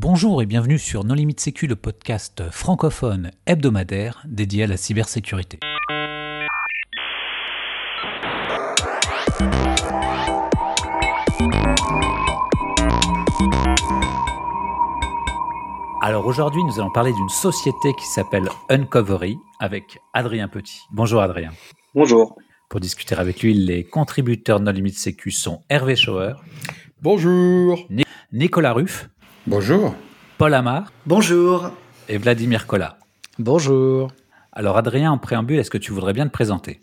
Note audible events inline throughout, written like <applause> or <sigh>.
Bonjour et bienvenue sur Non Limite Sécu, le podcast francophone hebdomadaire dédié à la cybersécurité. Alors aujourd'hui, nous allons parler d'une société qui s'appelle Uncovery avec Adrien Petit. Bonjour Adrien. Bonjour. Pour discuter avec lui, les contributeurs de Non Limite Sécu sont Hervé Schauer. Bonjour. Nicolas Ruff. Bonjour. Paul Amar. Bonjour. Et Vladimir Collat. Bonjour. Alors Adrien, en préambule, est-ce que tu voudrais bien te présenter?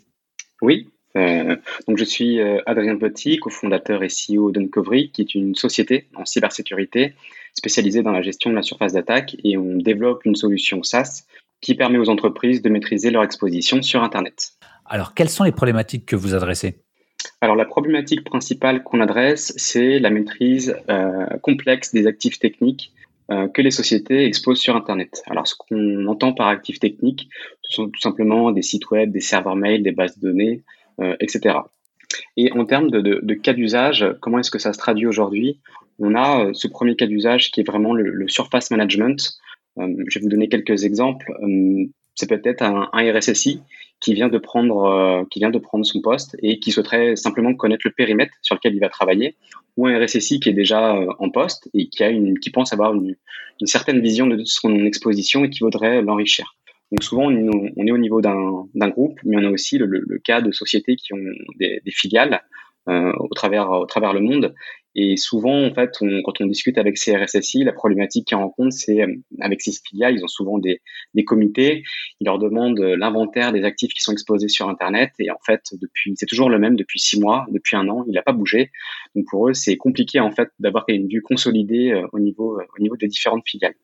Oui. Euh, donc je suis euh, Adrien Petit, cofondateur et CEO d'Uncovery, qui est une société en cybersécurité spécialisée dans la gestion de la surface d'attaque et on développe une solution SaaS qui permet aux entreprises de maîtriser leur exposition sur Internet. Alors quelles sont les problématiques que vous adressez? Alors la problématique principale qu'on adresse, c'est la maîtrise euh, complexe des actifs techniques euh, que les sociétés exposent sur Internet. Alors ce qu'on entend par actifs techniques, ce sont tout simplement des sites web, des serveurs mail, des bases de données, euh, etc. Et en termes de, cas d'usage, comment est-ce que ça se traduit aujourd'hui? On a ce premier cas d'usage qui est vraiment le, surface management. je vais vous donner quelques exemples. c'est peut-être un RSSI qui vient de prendre euh, qui vient de prendre son poste et qui souhaiterait simplement connaître le périmètre sur lequel il va travailler ou un RSSI qui est déjà euh, en poste et qui a une qui pense avoir une, une certaine vision de son exposition et qui voudrait l'enrichir. Donc souvent on est au niveau d'un groupe, mais on a aussi le, le, cas de sociétés qui ont des, des filiales euh, au travers au travers le monde et souvent, en fait, on, quand on discute avec ces RSSI, la problématique qu'ils rencontrent, c'est euh, avec ces filiales, ils ont souvent des, des comités, ils leur demandent euh, l'inventaire des actifs qui sont exposés sur Internet. Et en fait, depuis, c'est toujours le même depuis six mois, depuis un an, il n'a pas bougé. Donc pour eux, c'est compliqué en fait d'avoir une vue consolidée euh, au niveau au niveau des différentes filiales.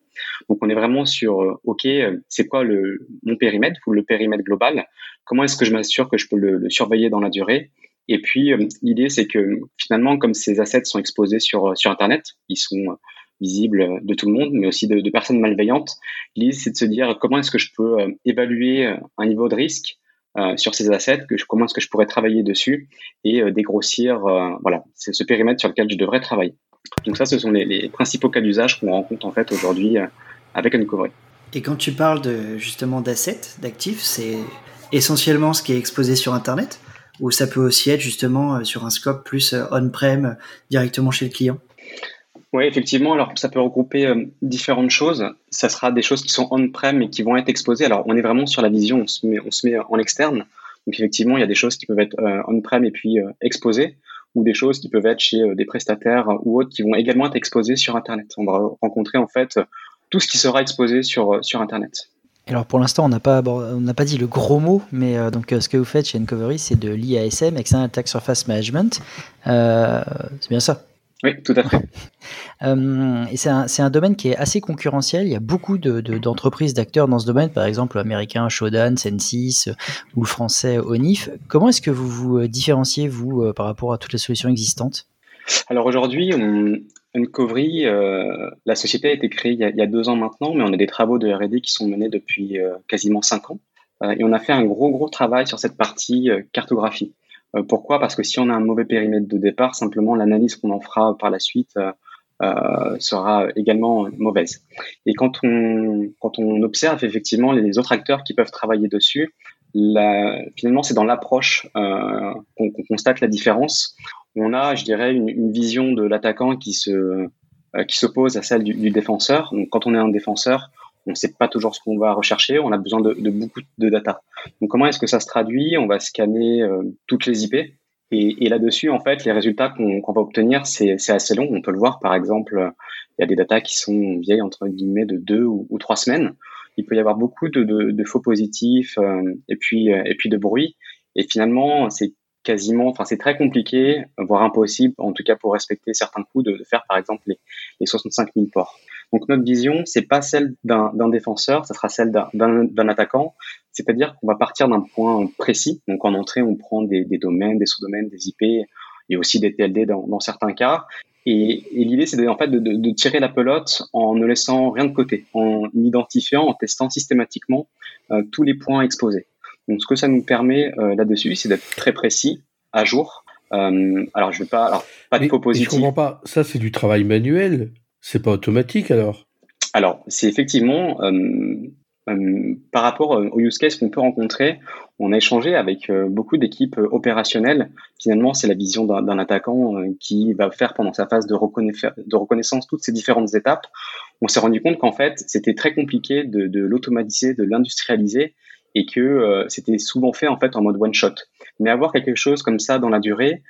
Donc on est vraiment sur, ok, c'est quoi le mon périmètre ou le périmètre global? Comment est-ce que je m'assure que je peux le, le surveiller dans la durée? Et puis, euh, l'idée, c'est que finalement, comme ces assets sont exposés sur, euh, sur Internet, ils sont euh, visibles de tout le monde, mais aussi de, personnes malveillantes, l'idée, c'est de se dire comment est-ce que je peux évaluer un niveau de risque sur ces assets, que comment est-ce que je pourrais travailler dessus et euh, dégrossir, voilà, c'est ce périmètre sur lequel je devrais travailler. Donc ça, ce sont les, les principaux cas d'usage qu'on rencontre en fait aujourd'hui avec Uncovery. Et quand tu parles de justement d'assets, d'actifs, c'est essentiellement ce qui est exposé sur Internet? Ou ça peut aussi être justement euh, sur un scope plus euh, on-prem euh, directement chez le client? Oui, effectivement. Alors, ça peut regrouper différentes choses. Ça sera des choses qui sont on-prem et qui vont être exposées. Alors, on est vraiment sur la vision, on se met, on se met en externe. Donc, effectivement, il y a des choses qui peuvent être on-prem et puis exposées, ou des choses qui peuvent être chez des prestataires ou autres qui vont également être exposées sur Internet. On va rencontrer en fait tout ce qui sera exposé sur, sur Internet. Alors pour l'instant, on n'a pas, on n'a pas dit le gros mot, mais euh, donc euh, ce que vous faites chez Uncovery, c'est de l'IASM, External Attack Surface Management. Euh, c'est bien ça? Oui, tout à fait. <laughs> Et c'est un, un, domaine qui est assez concurrentiel. Il y a beaucoup d'entreprises, de, d'acteurs dans ce domaine, par exemple l'américain Shodan, Sensis ou le français Onif. Comment est-ce que vous vous différenciez, vous, par rapport à toutes les solutions existantes? Alors aujourd'hui, on, Uncovery, euh, la société a été créée il y a, deux ans maintenant, mais on a des travaux de R&D qui sont menés depuis euh, quasiment cinq ans. Euh, et on a fait un gros, gros travail sur cette partie euh, cartographie. Pourquoi? Parce que si on a un mauvais périmètre de départ, simplement l'analyse qu'on en fera par la suite sera également mauvaise. Et quand on, quand on observe effectivement les autres acteurs qui peuvent travailler dessus, la, finalement c'est dans l'approche qu'on qu constate la différence on a, je dirais, une, vision de l'attaquant qui se euh, qui s'oppose à celle du, du, défenseur. Donc, quand on est un défenseur, on ne sait pas toujours ce qu'on va rechercher. On a besoin de, de beaucoup de data. Donc, comment est-ce que ça se traduit? On va scanner euh, toutes les IP. Et, et là-dessus, en fait, les résultats qu'on va obtenir, c'est assez long. On peut le voir, par exemple, il y a des datas qui sont vieilles entre guillemets de deux ou, ou trois semaines. Il peut y avoir beaucoup de, de, de faux positifs euh, et puis et puis de bruit. Et finalement, c'est quasiment, enfin c'est très compliqué, voire impossible, en tout cas pour respecter certains de, de faire par exemple les, les 65 000 ports. Donc notre vision, c'est pas celle d'un défenseur, ça sera celle d'un attaquant. C'est-à-dire qu'on va partir d'un point précis. Donc en entrée, on prend des, des domaines, des sous-domaines, des IP et aussi des TLD dans, dans certains cas. Et, et l'idée, c'est en fait de, de, de, tirer la pelote en ne laissant rien de côté, en identifiant, en testant systématiquement euh, tous les points exposés. Donc, ce que ça nous permet euh, là-dessus, c'est d'être très précis, à jour. Euh, alors, je vais pas, alors pas de faux positifs. Je comprends pas. Ça, c'est du travail manuel. C'est pas automatique alors Alors, c'est effectivement euh, par rapport aux use cases qu'on peut rencontrer, on a échangé avec euh, beaucoup d'équipes opérationnelles. Finalement, c'est la vision d'un attaquant qui va faire pendant sa phase de, de reconnaissance toutes ces différentes étapes. On s'est rendu compte qu'en fait, c'était très compliqué de l'automatiser, de l'industrialiser et que c'était souvent fait en fait en mode one shot. Mais avoir quelque chose comme ça dans la durée,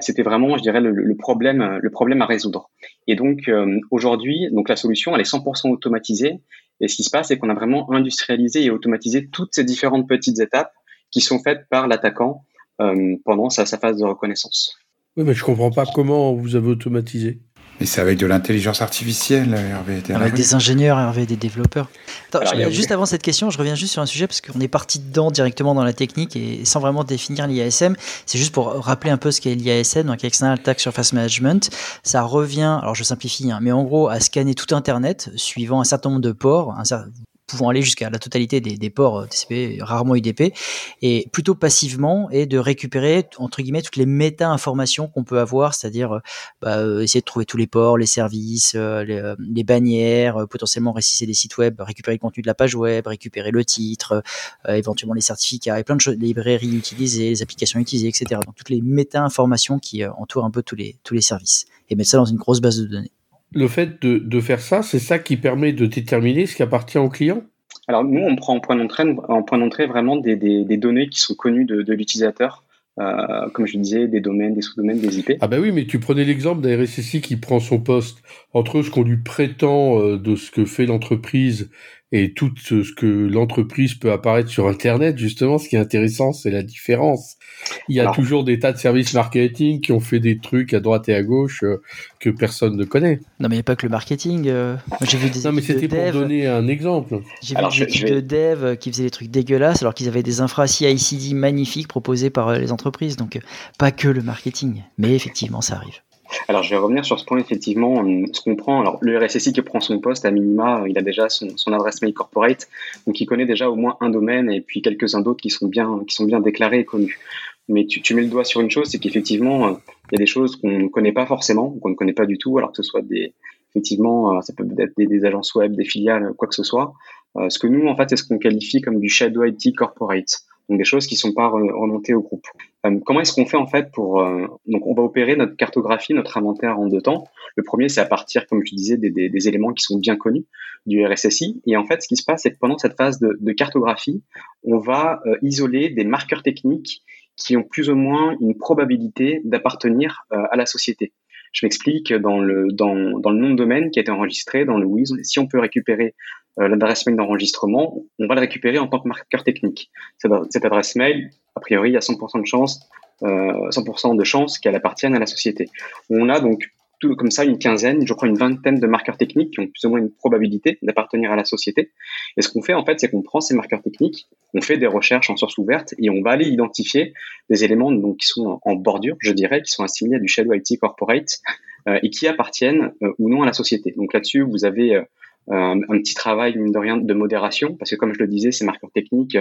c'était vraiment, je dirais, le, problème, le problème à résoudre. Et donc aujourd'hui, donc la solution, elle est 100% automatisée et ce qui se passe, c'est qu'on a vraiment industrialisé et automatisé toutes ces différentes petites étapes qui sont faites par l'attaquant euh, pendant sa, sa, phase de reconnaissance. Oui, mais je comprends pas comment vous avez automatisé. Et c'est avec de l'intelligence artificielle, Hervé. Avec des ingénieurs, Hervé, des développeurs. juste avant cette question, je reviens juste sur un sujet parce qu'on est parti dedans directement dans la technique et sans vraiment définir l'IASM. C'est juste pour rappeler un peu ce qu'est l'IASM, donc External Attack Surface Management. Ça revient, alors je simplifie, hein, mais en gros, à scanner tout Internet suivant un certain nombre de ports, un, pouvant aller jusqu'à la totalité des, ports euh, TCP, rarement UDP, et plutôt passivement, et de récupérer, entre guillemets, toutes les méta-informations qu'on peut avoir, c'est-à-dire euh, bah, euh, essayer de trouver tous les ports, les services, les, bannières, potentiellement réciser des sites web, récupérer le contenu de la page web, récupérer le titre, éventuellement les certificats, et plein de choses, les librairies utilisées, les applications utilisées, etc. Donc toutes les méta-informations qui entourent un peu tous les, tous les services, et mettre ça dans une grosse base de données le fait de, faire ça, c'est ça qui permet de déterminer ce qui appartient au client? Alors nous, on prend en point d'entrée, en point d'entrée vraiment des, données qui sont connues de, l'utilisateur. Euh, comme je disais, des domaines, des sous-domaines, des IP. Ah ben oui, mais tu prenais l'exemple d'un RSSI qui prend son poste entre ce qu'on lui prétend euh, de ce que fait l'entreprise et tout ce que l'entreprise peut apparaître sur Internet, justement, ce qui est intéressant, c'est la différence. Il y a toujours des tas de services marketing qui ont fait des trucs à droite et à gauche euh, que personne ne connaît. Non, mais il n'y a pas que le marketing. Euh. j'ai vu des non, mais c'était pour donner un exemple. J'ai vu des équipes de dev qui faisaient des trucs dégueulasses alors qu'ils avaient des infra CI/CD magnifiques proposés par euh, les entreprises. Donc, pas que le marketing. Mais effectivement, ça arrive. Alors, je vais revenir sur ce point, effectivement. Ce qu'on prend, alors, le RSSI qui prend son poste, à minima, il a déjà son, adresse mail corporate, donc il connaît déjà au moins un domaine et puis quelques-uns d'autres qui sont bien, qui sont bien déclarés et connus. Mais tu, tu mets le doigt sur une chose, c'est qu'effectivement, euh, il y a des choses qu'on ne connaît pas forcément, qu'on ne connaît pas du tout, alors que ce soit des, effectivement, euh, ça peut être des, des, agences web, des filiales, quoi que ce soit. Euh, ce que nous, en fait, c'est ce qu'on qualifie comme du shadow IT corporate donc des choses qui sont pas remontées au groupe. Euh, comment est-ce qu'on fait en fait pour euh, donc on va opérer notre cartographie, notre inventaire en deux temps. Le premier c'est à partir, comme je disais, des, des, éléments qui sont bien connus du RSSI. Et en fait, ce qui se passe, c'est que pendant cette phase de, de cartographie, on va euh, isoler des marqueurs techniques qui ont plus ou moins une probabilité d'appartenir à la société. Je m'explique dans le dans, dans le nom de domaine qui a été enregistré dans le WIS. Si on peut récupérer l'adresse mail d'enregistrement, on va le récupérer en tant que marqueur technique. Cette, adresse mail, a priori, il y a 100% de chance, euh, 100% de chance qu'elle appartienne à la société. On a donc comme ça une quinzaine, je crois une vingtaine de marqueurs techniques qui ont plus ou moins une probabilité d'appartenir à la société. Et ce qu'on fait en fait, c'est qu'on prend ces marqueurs techniques, on fait des recherches en source ouverte et on va aller identifier des éléments donc qui sont en bordure, je dirais, qui sont assimilés à du shadow IT corporate euh, et qui appartiennent euh, ou non à la société. Donc là-dessus, vous avez euh, un, petit travail mine de rien de modération parce que comme je le disais, ces marqueurs techniques,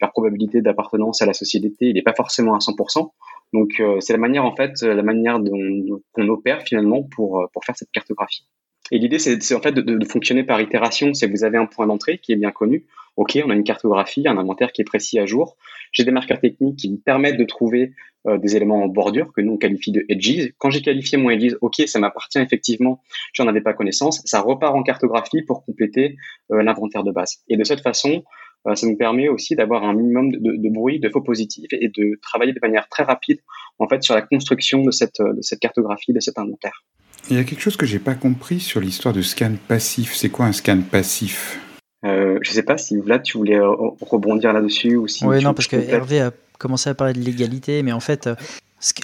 leur probabilité d'appartenance à la société, il n'est pas forcément à 100%. Donc euh, c'est la manière en fait, la manière dont qu'on opère finalement pour euh, pour faire cette cartographie. Et l'idée c'est en fait de, de, fonctionner par itération. C'est vous avez un point d'entrée qui est bien connu. Ok, on a une cartographie, un inventaire qui est précis à jour. J'ai des marqueurs techniques qui me permettent de trouver euh, des éléments en bordure que nous on qualifie de edges. Quand j'ai qualifié mon edges, ok, ça m'appartient effectivement, j'en avais pas connaissance. Ça repart en cartographie pour compléter l'inventaire de base. Et de cette façon, euh, ça nous permet aussi d'avoir un minimum de, bruit, de faux positifs et de travailler de manière très rapide en fait sur la construction de cette, de cette cartographie, de cet inventaire. Il y a quelque chose que j'ai pas compris sur l'histoire de scan passif. C'est quoi un scan passif? Euh, Je sais pas si là tu voulais euh, rebondir là-dessus ou si. Oui, non, parce que Hervé a commencé à parler de l'égalité, mais en fait, euh,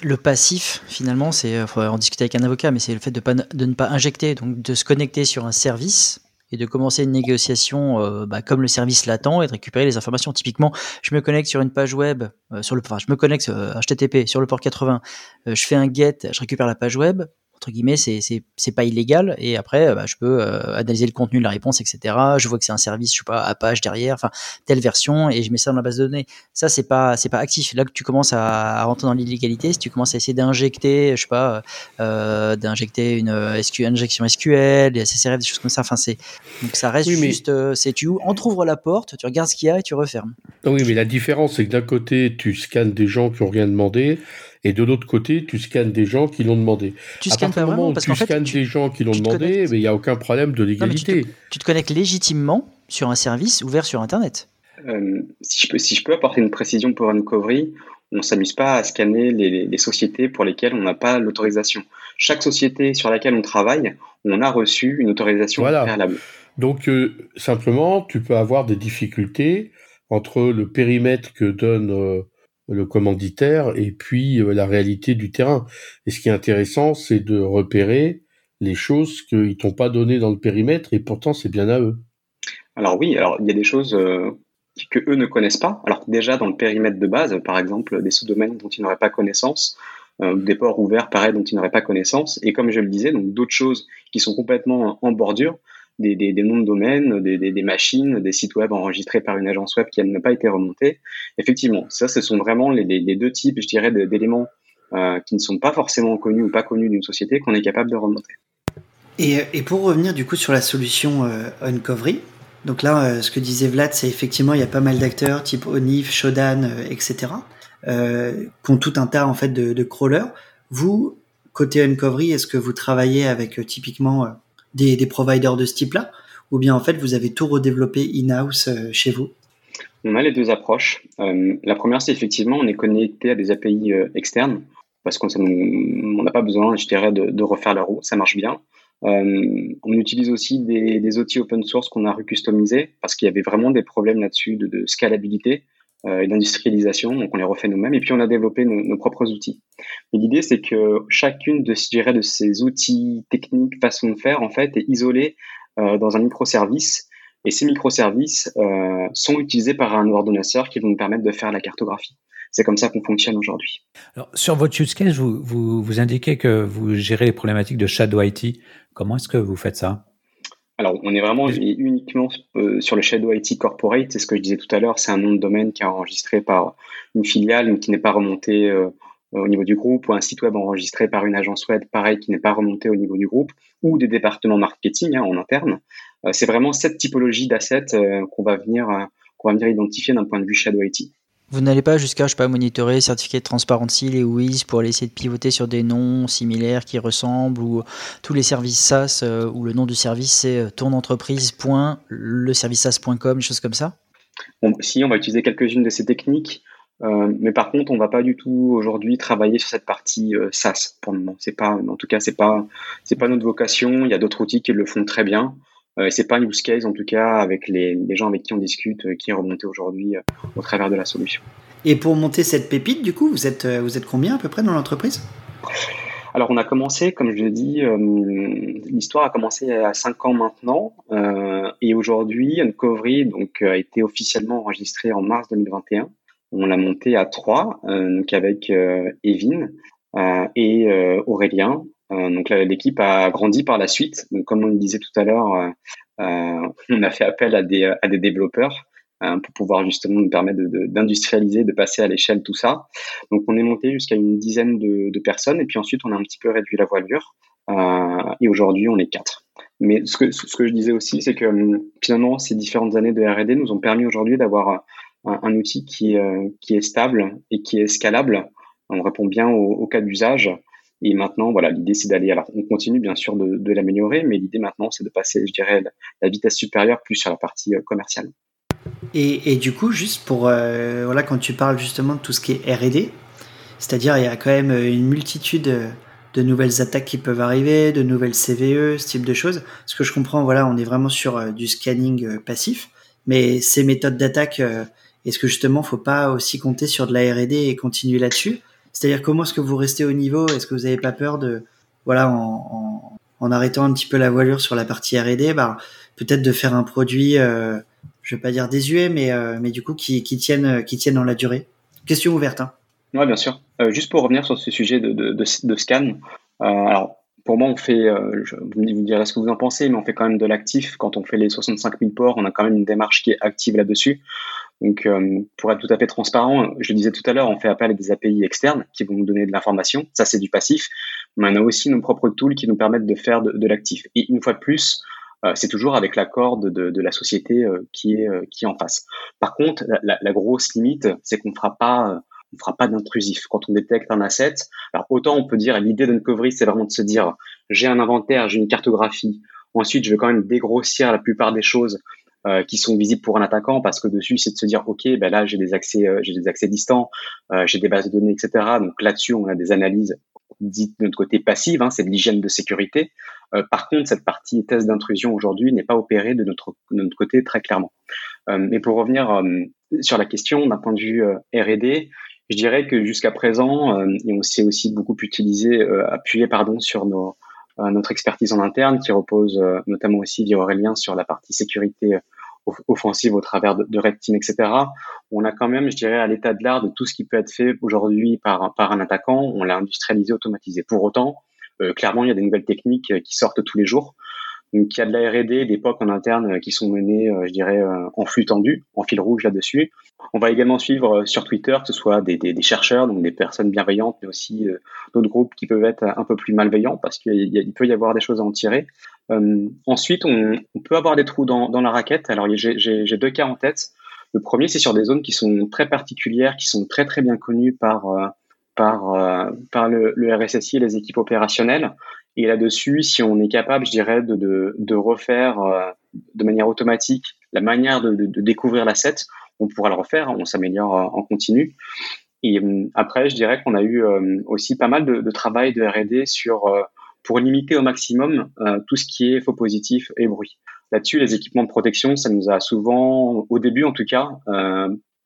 le passif, finalement, c'est, il faudrait en discuter avec un avocat, mais c'est le fait de, pas, de ne pas injecter, donc de se connecter sur un service et de commencer une négociation euh, bah, comme le service l'attend et de récupérer les informations. Typiquement, je me connecte sur une page web, euh, sur le, enfin, je me connecte HTTP euh, sur le port 80, je fais un get, je récupère la page web. Entre guillemets, c'est c'est pas illégal. Et après, bah, je peux analyser le contenu de la réponse, etc. Je vois que c'est un service, je sais pas, Apache derrière, enfin telle version, et je mets ça dans la base de données. Ça, c'est pas c'est pas actif. Là que tu commences à, rentrer dans l'illégalité, si tu commences à essayer d'injecter, je sais pas, d'injecter une SQL, injection SQL, des SSRF, des choses comme ça. Enfin, c'est donc ça reste juste, c'est tu entrouvres la porte, tu regardes ce qu'il y a et tu refermes. Oui, mais la différence, c'est que d'un côté, tu scannes des gens qui ont rien demandé, et de l'autre côté, tu scannes des gens qui l'ont demandé. Tu scannes pas vraiment parce tu scannes des gens qui l'ont demandé, mais il n'y a aucun problème de légalité. tu, te, connectes légitimement sur un service ouvert sur Internet. Euh, si, je peux, si je peux apporter une précision pour Uncovery, on ne s'amuse pas à scanner les, sociétés pour lesquelles on n'a pas l'autorisation. Chaque société sur laquelle on travaille, on a reçu une autorisation préalable. Donc euh, simplement, tu peux avoir des difficultés entre le périmètre que donne euh, le commanditaire et puis euh, la réalité du terrain. Et ce qui est intéressant, c'est de repérer les choses qu'ils t'ont pas données dans le périmètre et pourtant c'est bien à eux. Alors oui, alors il y a des choses euh, que eux ne connaissent pas. Alors déjà dans le périmètre de base, par exemple des sous-domaines dont ils n'auraient pas connaissance, euh, des ports ouverts pareil dont ils n'auraient pas connaissance, et comme je le disais, donc d'autres choses qui sont complètement en bordure des, noms de domaines, des, machines, des sites web enregistrés par une agence web qui n'a pas été remontée. Effectivement, ça, ce sont vraiment les, deux types, je dirais, d'éléments euh, qui ne sont pas forcément connus ou pas connus d'une société qu'on est capable de remonter. Et, et, pour revenir du coup sur la solution euh, Uncovery, donc là, euh, ce que disait Vlad, c'est effectivement, il y a pas mal d'acteurs, type Onif, Shodan, euh, etc., euh, qui ont tout un tas en fait de, de crawlers. Vous, côté Uncovery, est-ce que vous travaillez avec typiquement des, providers de ce type-là Ou bien en fait, vous avez tout redéveloppé in-house euh, chez vous? On a les deux approches. Euh, la première, c'est effectivement, on est connecté à des API euh, externes parce qu'on n'a pas besoin, je dirais, de, refaire la roue. Ça marche bien. on utilise aussi des, outils open source qu'on a recustomisés parce qu'il y avait vraiment des problèmes là-dessus de, scalabilité et d'industrialisation. Donc on les refait nous-mêmes et puis on a développé nos, propres outils. l'idée c'est que chacune de, ces outils techniques, façon de faire, en fait, est isolée euh, dans un microservice. Et ces microservices euh, sont utilisés par un ordonnateur qui vont nous permettre de faire la cartographie. C'est comme ça qu'on fonctionne aujourd'hui. Sur votre use case, vous, vous indiquez que vous gérez les problématiques de Shadow IT. Comment est-ce que vous faites ça? Alors, on est vraiment uniquement euh, sur le Shadow IT Corporate. C'est ce que je disais tout à l'heure. C'est un nom de domaine qui est enregistré par une filiale, mais qui n'est pas remonté euh, au niveau du groupe, ou un site web enregistré par une agence web, pareil, qui n'est pas remonté au niveau du groupe, ou des départements marketing hein, en interne. Euh, c'est vraiment cette typologie d'assets qu'on va venir qu'on va venir identifier d'un point de vue Shadow IT. Vous n'allez pas jusqu'à, je sais pas, monitorer, certificat de transparency, les WIS pour essayer de pivoter sur des noms similaires qui ressemblent ou tous les services SaaS euh, où le nom du service c'est euh, ton le des choses comme ça? Si, on va utiliser quelques-unes de ces techniques, euh, mais par contre, on va pas du tout aujourd'hui travailler sur cette partie SaaS pour le moment. Pas, en tout cas, pas, c'est pas notre vocation. Il y a d'autres outils qui le font très bien. Euh, c'est pas un use case en tout cas avec les, les gens avec qui on discute euh, qui est remonté aujourd'hui euh, au travers de la solution. Et pour monter cette pépite, du coup, vous êtes, vous êtes combien à peu près dans l'entreprise? Alors on a commencé, comme je l'ai dit, l'histoire a commencé à 5 ans maintenant, euh, et aujourd'hui Uncovery donc a été officiellement enregistré en mars 2021. On l'a monté à 3, donc avec Evin et Aurélien, euh, donc l'équipe a grandi par la suite. Donc comme on le disait tout à l'heure, euh, euh, on a fait appel à des, à des développeurs pour pouvoir justement nous permettre d'industrialiser, de, de, passer à l'échelle tout ça. Donc on est monté jusqu'à une dizaine de, personnes et puis ensuite on a un petit peu réduit la voilure et aujourd'hui on est quatre. Mais ce que, ce que je disais aussi, c'est que finalement ces différentes années de R&D nous ont permis aujourd'hui d'avoir un, outil qui, qui est stable et qui est scalable. On répond bien au cas d'usage et maintenant, voilà, l'idée c'est d'aller. Alors, on continue bien sûr de, l'améliorer, mais l'idée maintenant c'est de passer, je dirais, la, vitesse supérieure plus sur la partie euh, commerciale. Et, et, du coup, juste pour euh, voilà, quand tu parles justement de tout ce qui est R&D, c'est-à-dire il y a quand même une multitude de nouvelles attaques qui peuvent arriver, de nouvelles CVE, ce type de choses. Ce que je comprends, voilà, on est vraiment sur euh, du scanning passif, mais ces méthodes d'attaque, est-ce que justement, faut pas aussi compter sur de la R&D et continuer là-dessus? C'est-à-dire comment est-ce que vous restez au niveau? Est-ce que vous n'avez pas peur de, voilà, en, arrêtant un petit peu la voilure sur la partie R&D, bah, peut-être de faire un produit, euh, je vais pas dire désuet, mais euh, du coup qui, tienne qui tienne dans la durée? Question ouverte. Hein. Oui, bien sûr. Euh, juste pour revenir sur ce sujet de, scan, alors pour moi, on fait, je, vous me direz ce que vous en pensez, mais on fait quand même de l'actif. Quand on fait les 65 000 ports, on a quand même une démarche qui est active là-dessus. Donc, pour être tout à fait transparent, je le disais tout à l'heure, on fait appel à des API externes qui vont nous donner de l'information. Ça, c'est du passif. Mais on a aussi nos propres tools qui nous permettent de faire de, de l'actif. Et une fois de plus, euh, c'est toujours avec l'accord de, de, la société euh, qui est euh, qui est en face. Par contre, la, la grosse limite, c'est qu'on ne fera pas on fera pas d'intrusif. Quand on détecte un asset, alors autant on peut dire l'idée d'uncovery, c'est vraiment de se dire j'ai un inventaire, j'ai une cartographie. Ensuite, je vais quand même dégrossir la plupart des choses euh, qui sont visibles pour un attaquant parce que dessus c'est de se dire ok ben là j'ai des accès j'ai des accès distants euh, j'ai des bases de données etc donc là-dessus on a des analyses dites de notre côté passive hein, c'est de l'hygiène de sécurité euh, par contre, cette partie test d'intrusion aujourd'hui n'est pas opérée de notre, notre côté très clairement. Euh, mais pour revenir euh, sur la question d'un point de vue R&D, je dirais que jusqu'à présent, et on s'est aussi beaucoup utilisé, appuyé pardon sur nos, notre expertise en interne, qui repose notamment aussi via Aurélien sur la partie sécurité offensive au travers de, Red Team, etc. On a quand même, je dirais, à l'état de l'art de tout ce qui peut être fait aujourd'hui par, par un attaquant, on l'a industrialisé, automatisé. Pour autant, euh, clairement, il y a des nouvelles techniques euh, qui sortent tous les jours. Donc, il y a de la R&D, des POC en interne euh, qui sont menées, je dirais, en flux tendu, en fil rouge là-dessus. On va également suivre sur Twitter, que ce soit des, chercheurs, donc des personnes bienveillantes, mais aussi d'autres groupes qui peuvent être un peu plus malveillants parce qu'il peut y avoir des choses à en tirer. Euh, ensuite, on, peut avoir des trous dans, la raquette. Alors, j'ai deux cas en tête. Le premier, c'est sur des zones qui sont très particulières, qui sont très très bien connues euh, par le, le, RSSI et les équipes opérationnelles. Et là-dessus, si on est capable, je dirais, de, de, de refaire euh, de manière automatique la manière de, de, découvrir l'asset, on pourra le refaire, on s'améliore euh, en continu. Et après, je dirais qu'on a eu aussi pas mal de, de travail de R&D sur pour limiter au maximum tout ce qui est faux positif et bruit. Là-dessus, les équipements de protection, ça nous a souvent, au début en tout cas,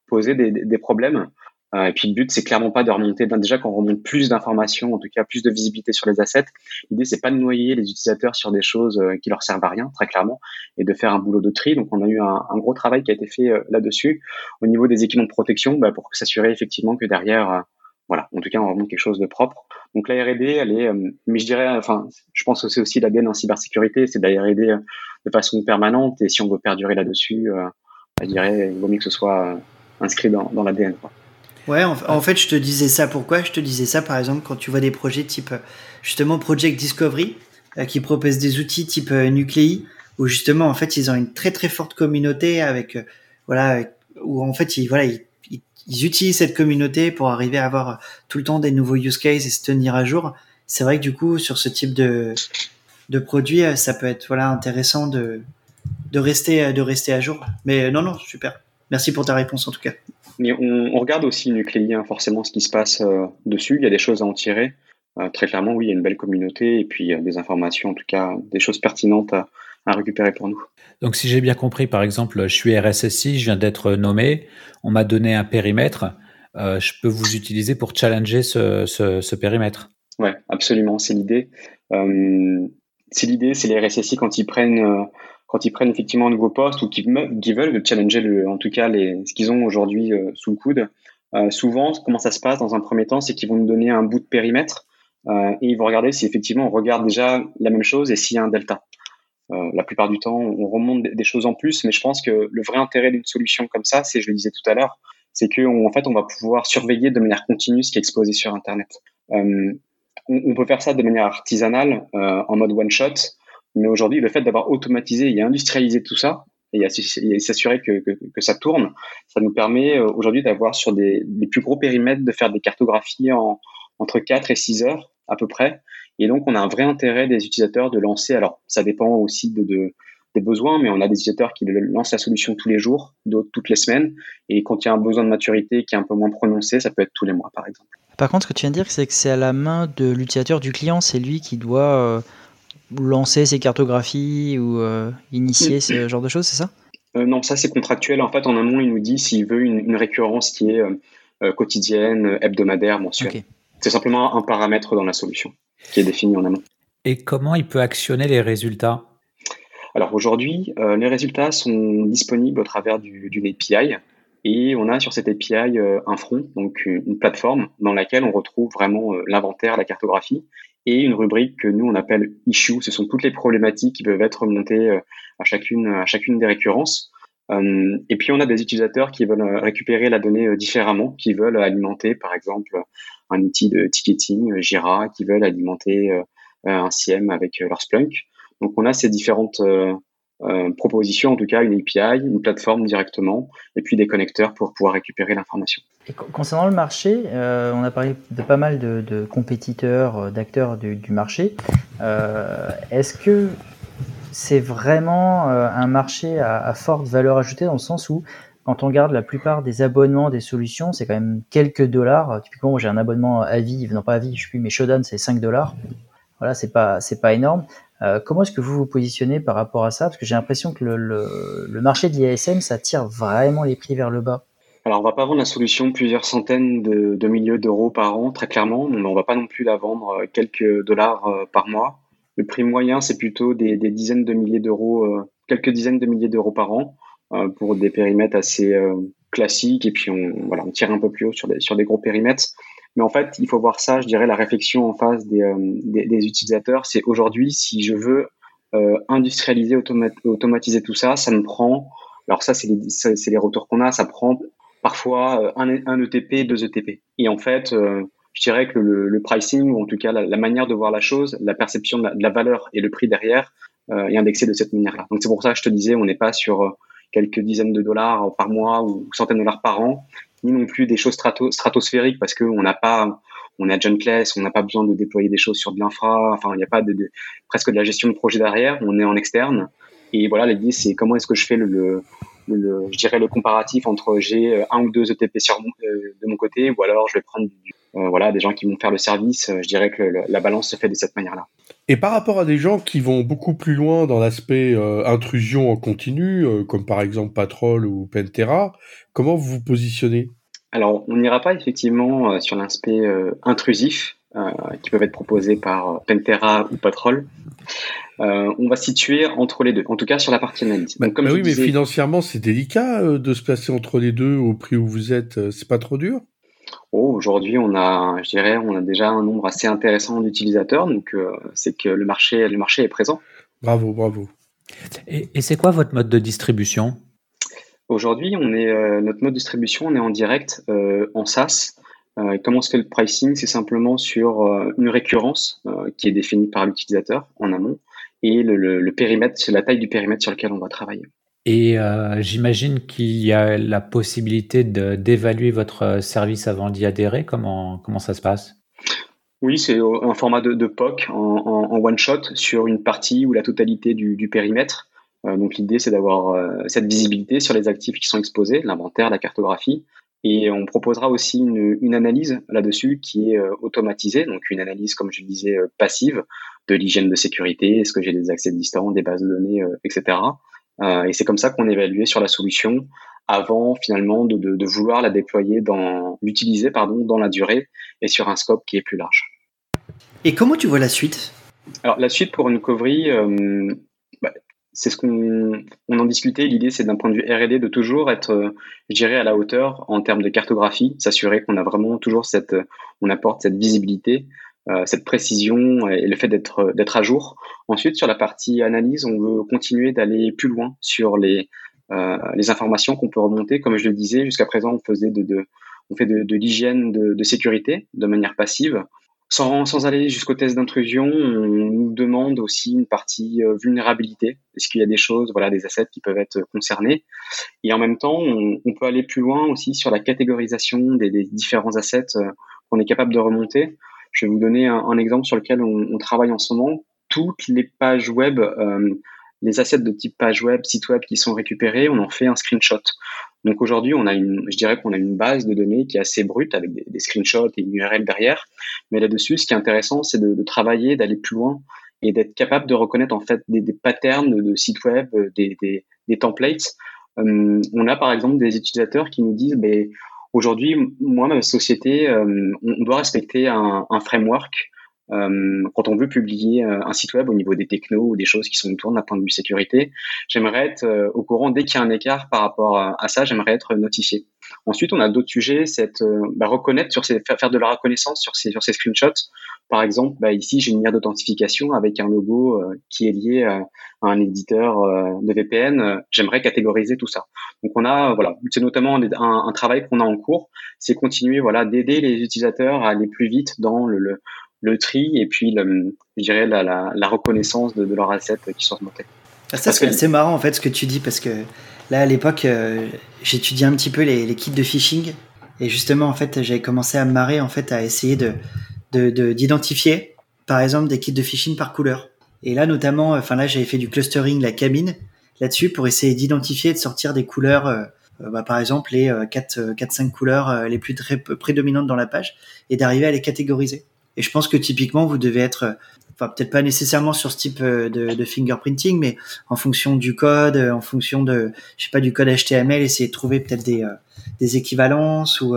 posé des, des problèmes euh, et puis le but, c'est clairement pas de remonter. Déjà, quand on remonte plus d'informations, en tout cas plus de visibilité sur les assets, l'idée c'est pas de noyer les utilisateurs sur des choses euh, qui leur servent à rien, très clairement, et de faire un boulot de tri. Donc, on a eu un, gros travail qui a été fait euh, là-dessus. Au niveau des équipements de protection, bah, pour s'assurer effectivement que derrière, voilà, en tout cas, on remonte quelque chose de propre. Donc la R&D, elle est, mais je dirais, enfin, je pense que c'est aussi l'ADN en cybersécurité, c'est de la R&D de façon permanente. Et si on veut perdurer là-dessus, je dirais, il vaut mieux que ce soit inscrit dans, dans l'ADN. Ouais, en, fait, je te disais ça. Pourquoi Je te disais ça, par exemple, quand tu vois des projets type, justement, Project Discovery, euh, qui proposent des outils type euh, Nuclei, où justement, en fait, ils ont une très très forte communauté avec, euh, voilà, où en fait, ils, voilà, ils, ils, utilisent cette communauté pour arriver à avoir tout le temps des nouveaux use cases et se tenir à jour. C'est vrai que du coup, sur ce type de de produit, ça peut être voilà intéressant de de rester de rester à jour. Mais non, non, super. Merci pour ta réponse en tout cas. Mais on, on regarde aussi Nucléi, hein, forcément, ce qui se passe euh, dessus. Il y a des choses à en tirer. Euh, très clairement, oui, il y a une belle communauté et puis des informations, en tout cas, des choses pertinentes à, à récupérer pour nous. Donc, si j'ai bien compris, par exemple, je suis RSSI, je viens d'être nommé, on m'a donné un périmètre. Euh, je peux vous utiliser pour challenger ce, ce, ce périmètre. Ouais, absolument, c'est l'idée. Euh, c'est l'idée, c'est les RSSI quand ils prennent euh, quand ils prennent effectivement un nouveau poste ou qui, veulent challenger le, en tout cas les, ce qu'ils ont aujourd'hui euh, sous le coude. Euh, souvent, comment ça se passe dans un premier temps, c'est qu'ils vont nous donner un bout de périmètre euh, et ils vont regarder si effectivement on regarde déjà la même chose et s'il y a un delta. La plupart du temps, on remonte des, choses en plus, mais je pense que le vrai intérêt d'une solution comme ça, c'est, je le disais tout à l'heure, c'est qu'en en fait, on va pouvoir surveiller de manière continue ce qui est exposé sur Internet. On, peut faire ça de manière artisanale, en mode one shot, mais aujourd'hui, le fait d'avoir automatisé et industrialisé tout ça, et s'assurer que, que, ça tourne, ça nous permet euh, aujourd'hui d'avoir sur des les plus gros périmètres de faire des cartographies en entre 4 et 6 heures à peu près. Et donc, on a un vrai intérêt des utilisateurs de lancer. Alors, ça dépend aussi de des besoins, mais on a des utilisateurs qui lancent la solution tous les jours, d'autres toutes les semaines. Et quand il y a un besoin de maturité qui est un peu moins prononcé, ça peut être tous les mois, par exemple. Par contre, ce que tu viens de dire, c'est que c'est à la main de l'utilisateur, du client. C'est lui qui doit euh, lancer ses cartographies ou euh, initier mm. ce genre de choses, c'est ça? Euh, Non, ça c'est contractuel. En fait, en amont, il nous dit s'il veut une, une, récurrence qui est euh, quotidienne, hebdomadaire, mensuelle. C'est simplement un paramètre dans la solution qui est défini en amont. Et comment il peut actionner les résultats? Alors aujourd'hui, les résultats sont disponibles au travers d'une API. Et on a sur cette API un front, donc une plateforme dans laquelle on retrouve vraiment l'inventaire, la cartographie. Et une rubrique que nous on appelle issue. Ce sont toutes les problématiques qui peuvent être remontées à chacune à chacune des récurrences. et puis on a des utilisateurs qui veulent récupérer la donnée différemment, qui veulent alimenter par exemple un outil de ticketing Jira, qui veulent alimenter un CIEM avec leur Splunk. Donc on a ces différentes euh, proposition, en tout cas une API, une plateforme directement, et puis des connecteurs pour pouvoir récupérer l'information. Concernant le marché, euh, on a parlé de pas mal de, compétiteurs, euh, d'acteurs du, marché. Est-ce que c'est vraiment un marché à, forte valeur ajoutée dans le sens où quand on regarde la plupart des abonnements des solutions, c'est quand même quelques dollars. Typiquement, j'ai un abonnement à vie, non pas à vie, je suis mais Shodan, c'est 5 dollars. Voilà, c'est pas, pas énorme. Euh, comment est-ce que vous vous positionnez par rapport à ça? Parce que j'ai l'impression que le, marché de l'IASM, ça tire vraiment les prix vers le bas. Alors, on va pas vendre la solution plusieurs centaines de, milliers d'euros par an, très clairement, mais on va pas non plus la vendre euh, quelques dollars euh, par mois. Le prix moyen, c'est plutôt des, dizaines de milliers d'euros, quelques dizaines de milliers d'euros par an pour des périmètres assez classiques. Et puis, on, tire un peu plus haut sur des, sur des gros périmètres. Mais en fait, il faut voir ça, je dirais, la réflexion en face des, euh, utilisateurs, c'est aujourd'hui, si je veux euh, industrialiser, automatiser tout ça, ça me prend, alors ça, c'est les retours qu'on a, ça prend parfois euh, un, un ETP, deux ETP. Et en fait, je dirais que le, le, pricing, ou en tout cas la, manière de voir la chose, la perception de la, valeur et le prix derrière est indexé de cette manière-là. Donc c'est pour ça que je te disais, on n'est pas sur quelques dizaines de dollars par mois ou centaines de dollars par an, ni non plus des choses stratosphériques parce qu'on n'a pas, on est à John Class, on n'a pas besoin de déployer des choses sur de l'infra, enfin il n'y a pas de, presque de la gestion de projet derrière, on est en externe. Et voilà, l'idée c'est comment est-ce que je fais le, le, je dirais le comparatif entre j'ai euh, un ou deux ETP sur, euh, de mon côté, ou alors je vais prendre euh, voilà, des gens qui vont faire le service. Je dirais que la balance se fait de cette manière-là. Et par rapport à des gens qui vont beaucoup plus loin dans l'aspect intrusion en continu, comme par exemple Patrol ou Pentera, comment vous vous positionnez? Alors, on n'ira pas effectivement sur l'aspect intrusif qui peuvent être proposés par Pentera ou Patrol. Euh, on va situer entre les deux, en tout cas sur la partie analyse. Bah, comme bah oui, mais financièrement, c'est délicat euh, de se placer entre les deux au prix où vous êtes. Euh, c'est pas trop dur? Oh, aujourd'hui, on a, je dirais, on a déjà un nombre assez intéressant d'utilisateurs, donc c'est que le marché, le marché est présent. Bravo, bravo. Et, c'est quoi votre mode de distribution? Aujourd'hui, on est notre mode de distribution, on est en direct en SaaS. Comment se fait le pricing C'est simplement sur une récurrence qui est définie par l'utilisateur en amont et le, périmètre, c'est la taille du périmètre sur lequel on va travailler. Et euh, j'imagine qu'il y a la possibilité d'évaluer votre service avant d'y adhérer. Comment, comment ça se passe? Oui, c'est un format de, POC en, one-shot sur une partie ou la totalité du, périmètre. Euh, donc l'idée, c'est d'avoir euh, cette visibilité sur les actifs qui sont exposés, l'inventaire, la cartographie. Et on proposera aussi une, une analyse là-dessus qui est automatisée, donc une analyse, comme je le disais, passive, de l'hygiène de sécurité, est-ce que j'ai des accès distants, des bases de données, euh, etc. Euh, et c'est comme ça qu'on évaluait sur la solution avant finalement de, vouloir la déployer dans l'utiliser pardon dans la durée et sur un scope qui est plus large. Et comment tu vois la suite? Alors la suite pour une covery, euh, c'est ce qu'on on en discutait. L'idée c'est d'un point de vue R&D de toujours être, je dirais, à la hauteur en termes de cartographie, s'assurer qu'on a vraiment toujours cette, on apporte cette visibilité euh, cette précision et le fait d'être d'être à jour. Ensuite, sur la partie analyse, on veut continuer d'aller plus loin sur les euh, informations qu'on peut remonter. Comme je le disais, jusqu'à présent, on faisait de, on fait de, l'hygiène de, sécurité de manière passive. Sans, sans aller jusqu'au test d'intrusion, on nous demande aussi une partie euh, vulnérabilité. Est-ce qu'il y a des choses, voilà, des assets qui peuvent être concernés? Et en même temps, on, on peut aller plus loin aussi sur la catégorisation des, des différents assets qu'on est capable de remonter. Je vais vous donner un, exemple sur lequel on, travaille en ce moment. Toutes les pages web, euh, les assets de type page web, site web qui sont récupérés, on en fait un screenshot. Donc aujourd'hui, on a une, je dirais qu'on a une base de données qui est assez brute avec des, screenshots et une URL derrière. Mais là-dessus, ce qui est intéressant, c'est de, travailler, d'aller plus loin et d'être capable de reconnaître en fait des, patterns de, sites web, des, templates. Euh, on a par exemple des utilisateurs qui nous disent, ben, Aujourd'hui, moi, ma société, euh, on doit respecter un, framework euh, quand on veut publier euh, un site web au niveau des technos ou des choses qui sont autour d'un point de vue sécurité, j'aimerais être euh, au courant dès qu'il y a un écart par rapport à, ça, j'aimerais être notifié. Ensuite, on a d'autres sujets, c'est bah, reconnaître sur ces, faire de la reconnaissance sur ces, sur ces screenshots. Par exemple, bah, ici, j'ai une ligne d'authentification avec un logo qui est lié à, un éditeur de VPN. J'aimerais catégoriser tout ça. Donc, on a, voilà, c'est notamment un, un travail qu'on a en cours, c'est continuer, voilà, d'aider les utilisateurs à aller plus vite dans le, le le tri et puis le, je dirais la, la, la reconnaissance de, de leurs assets qui sont remontés. Ah, ça c'est assez marrant en fait ce que tu dis parce que là à l'époque euh, j'étudiais un petit peu les, les, kits de phishing et justement en fait j'avais commencé à me marrer en fait à essayer de d'identifier de, par exemple des kits de phishing par couleur. Et là notamment, enfin là j'avais fait du clustering la cabine là-dessus pour essayer d'identifier et de sortir des couleurs. Euh, euh bah, par exemple les 4 4 5 couleurs les plus prédominantes dans la page et d'arriver à les catégoriser. Et je pense que typiquement, vous devez être, enfin peut-être pas nécessairement sur ce type euh, de, fingerprinting, mais en fonction du code, euh, en fonction de, je sais pas, du code HTML, essayer de trouver peut-être des, euh, des équivalences ou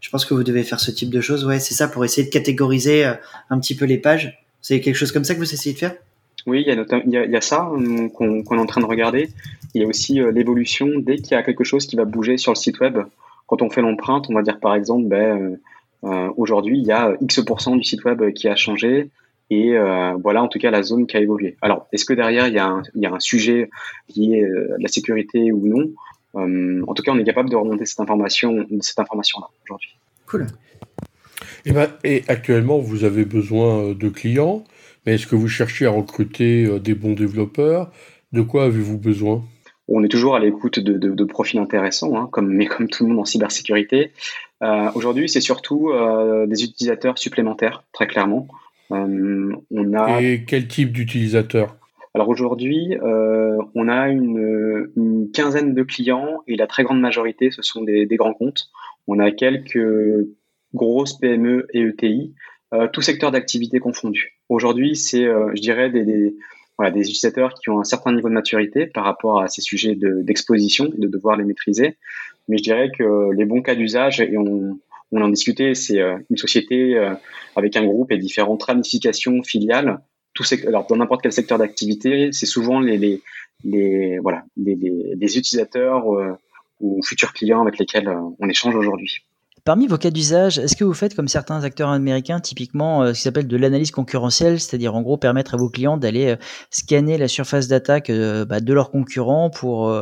je pense que vous devez faire ce type de choses. Ouais, c'est ça pour essayer de catégoriser un petit peu les pages. C'est quelque chose comme ça que vous essayez de faire? Oui, il y, a a, il y a ça qu'on est en train de regarder. Il y a aussi l'évolution dès qu'il y a quelque chose qui va bouger sur le site web. Quand on fait l'empreinte, on va dire par exemple, ben, aujourd'hui, il y a X% du site web qui a changé et euh, voilà en tout cas la zone qui a évolué. Alors, est-ce que derrière il y a un, il y a un sujet lié euh, à la sécurité ou non? En tout cas, on est capable de remonter cette information, cette information-là aujourd'hui. Cool. Et, eh ben, et actuellement, vous avez besoin de clients, mais est-ce que vous cherchez à recruter des bons développeurs? De quoi avez-vous besoin? On est toujours à l'écoute de, de, de, profils intéressants, hein, comme, mais comme tout le monde en cybersécurité. Euh, Aujourd'hui, c'est surtout euh, des utilisateurs supplémentaires, très clairement. Euh, on a... Et quel type d'utilisateurs? Alors aujourd'hui, euh, on a une, une, quinzaine de clients et la très grande majorité, ce sont des, des grands comptes. On a quelques grosses PME et ETI, euh, tout secteur d'activité confondu. Aujourd'hui, c'est, euh, je dirais, des, des, voilà, des utilisateurs qui ont un certain niveau de maturité par rapport à ces sujets d'exposition et de devoir les maîtriser. Mais je dirais que les bons cas d'usage, et on, on en discutait, c'est euh, une société euh, avec un groupe et différentes ramifications filiales. Tout alors dans n'importe quel secteur d'activité, c'est souvent les, les, voilà les, les, les utilisateurs euh, ou futurs clients avec lesquels on échange aujourd'hui. Parmi vos cas d'usage, est-ce que vous faites comme certains acteurs américains, typiquement euh, ce qui s'appelle de l'analyse concurrentielle, c'est-à-dire en gros permettre à vos clients d'aller euh, scanner la surface d'attaque euh, bah, de leurs concurrents pour,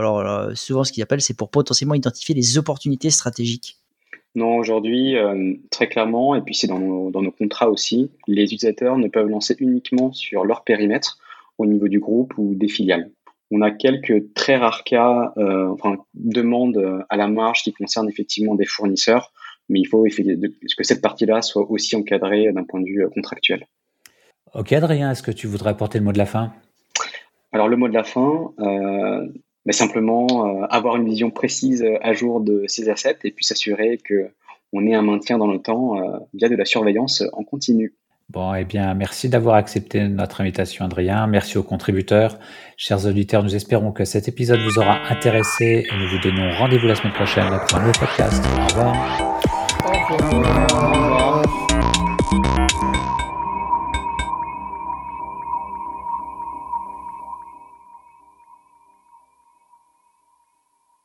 souvent ce qu'ils appellent, c'est pour potentiellement identifier les opportunités stratégiques? Non, aujourd'hui, très clairement, et puis c'est dans nos, contrats aussi, les utilisateurs ne peuvent lancer uniquement sur leur périmètre au niveau du groupe ou des filiales. On a quelques très rares cas, enfin, demandes à la marge qui concernent effectivement des fournisseurs mais il faut que cette partie-là soit aussi encadrée d'un point de vue euh, contractuel. Ok, Adrien, est-ce que tu voudrais apporter le mot de la fin? Alors, le mot de la fin, euh, mais simplement euh, avoir une vision précise à jour de ces assets et puis s'assurer qu'on ait un maintien dans le temps euh, via de la surveillance en continu. Bon, eh bien, merci d'avoir accepté notre invitation, Adrien. Merci aux contributeurs. Chers auditeurs, nous espérons que cet épisode vous aura intéressé et nous vous donnons rendez-vous la semaine prochaine pour un nouveau podcast. Au revoir. You.